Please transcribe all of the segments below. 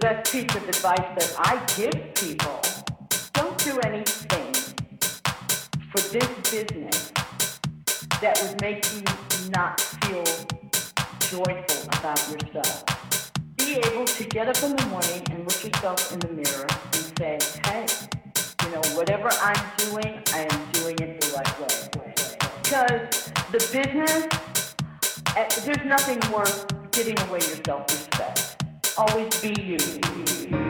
the best piece of advice that I give people don't do anything for this business that would make you not feel joyful about yourself. Be able to get up in the morning and look yourself in the mirror and say, hey, you know, whatever I'm doing, I am doing it the right way. Because the business, eh, there's nothing worth giving away your self-respect. Always be you.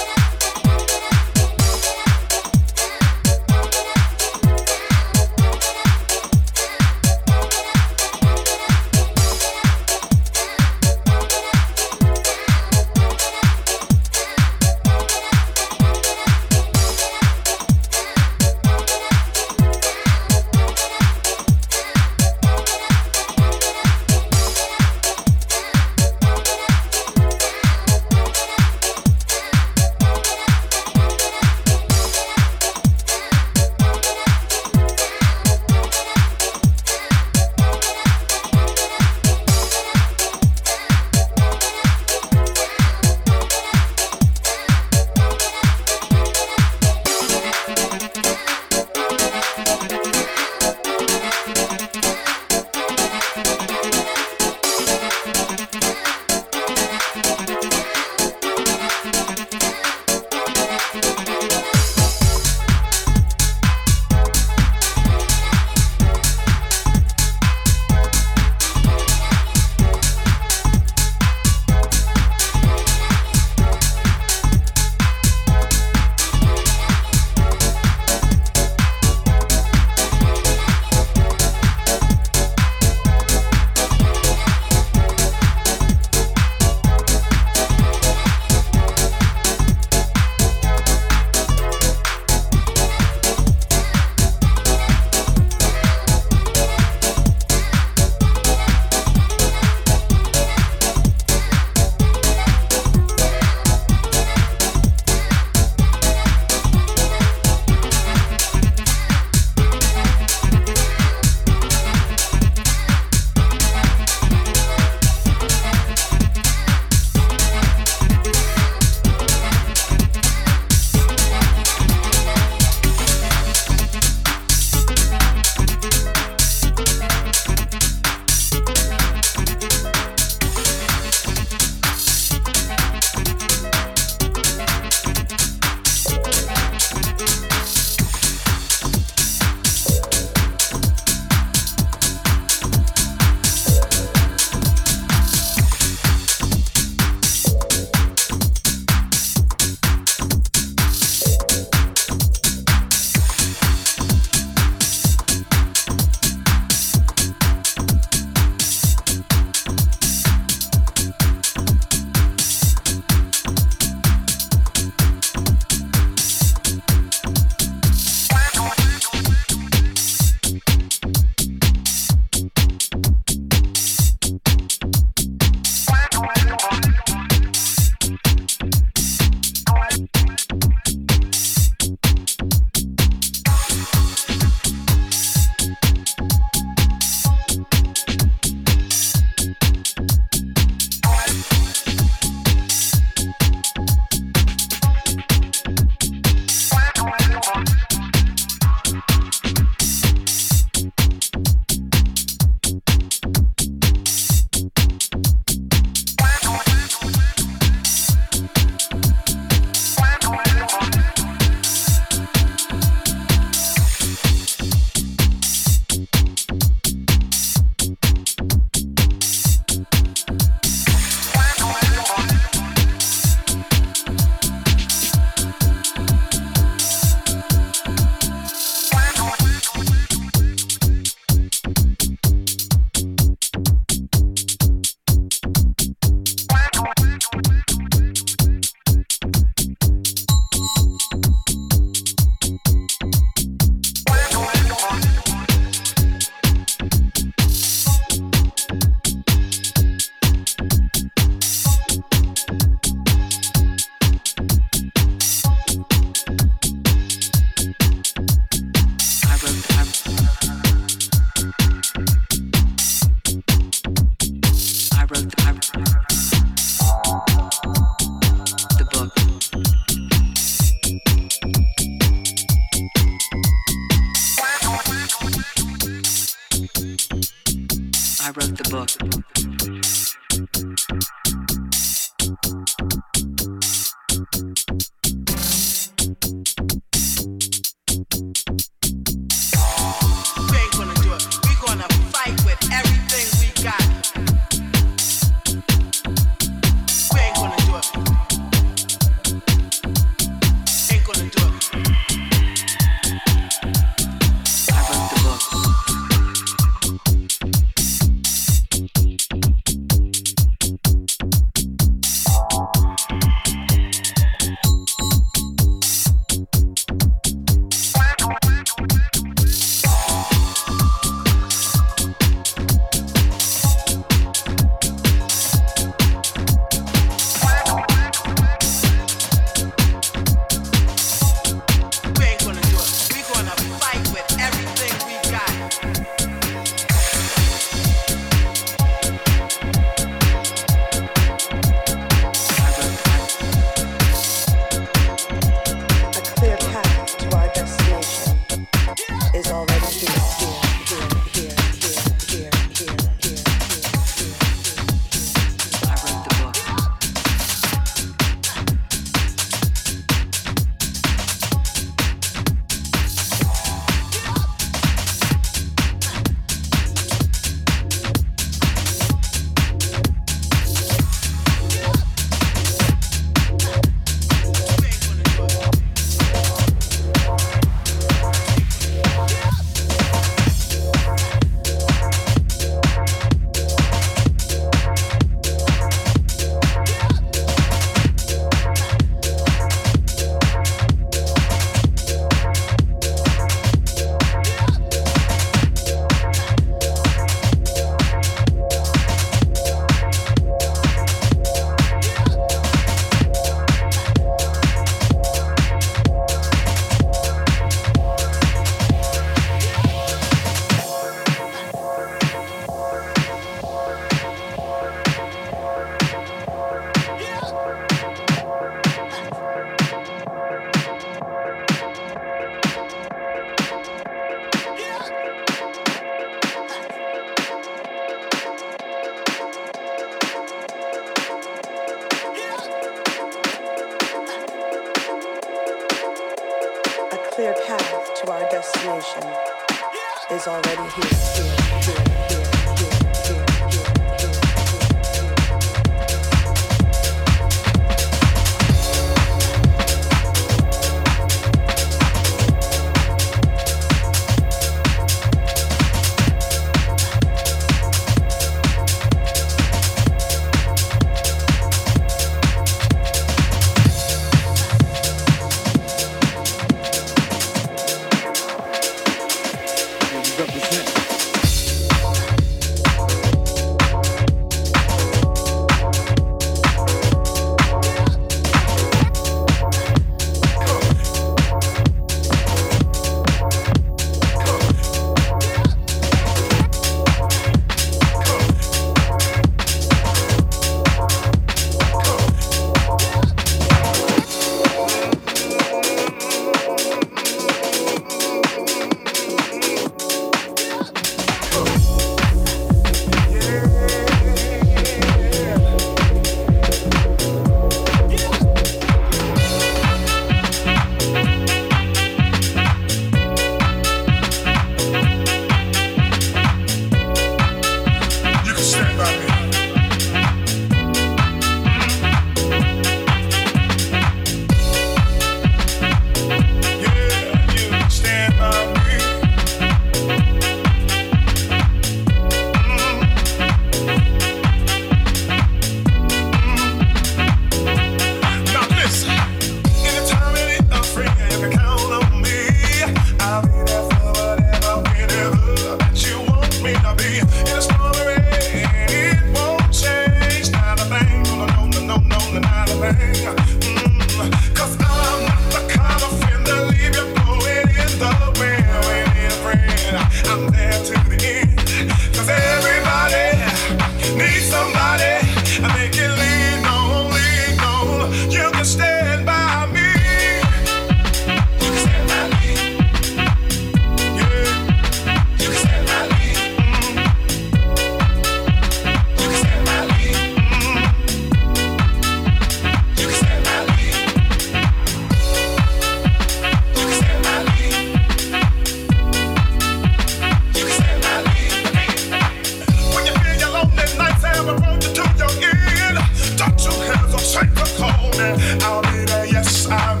Take a corner. I'll be there. Yes, I'm.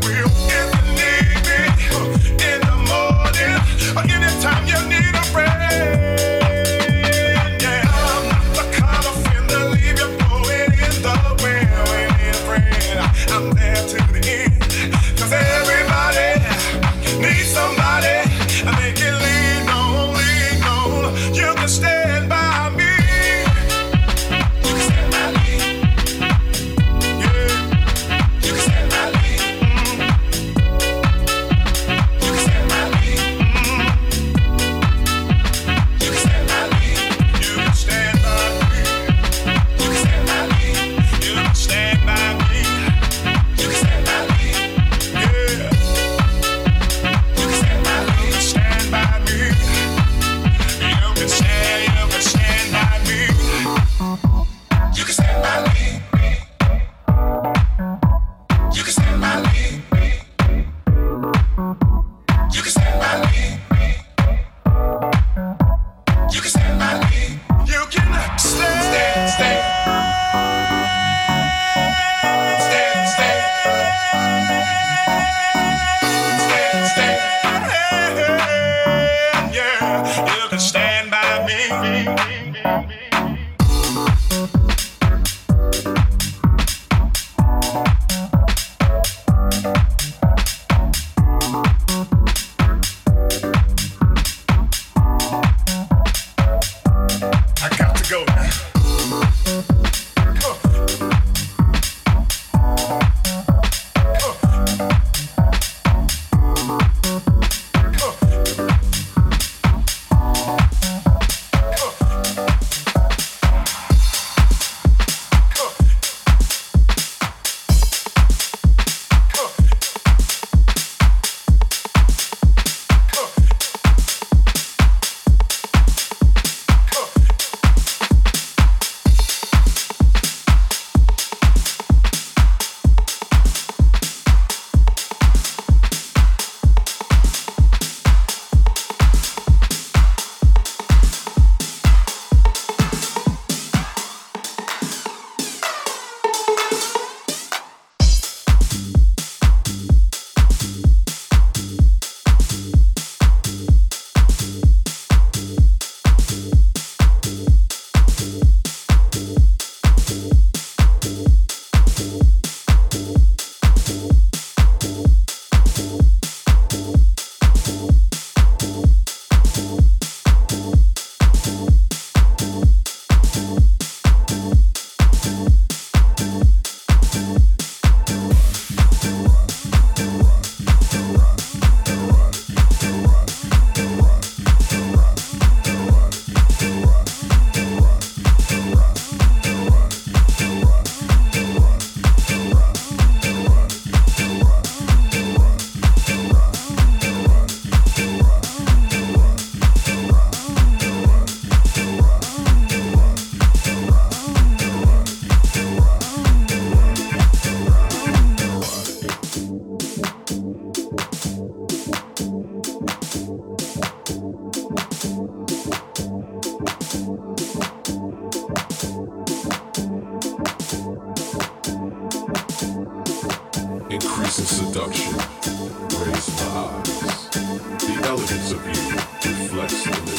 yourself.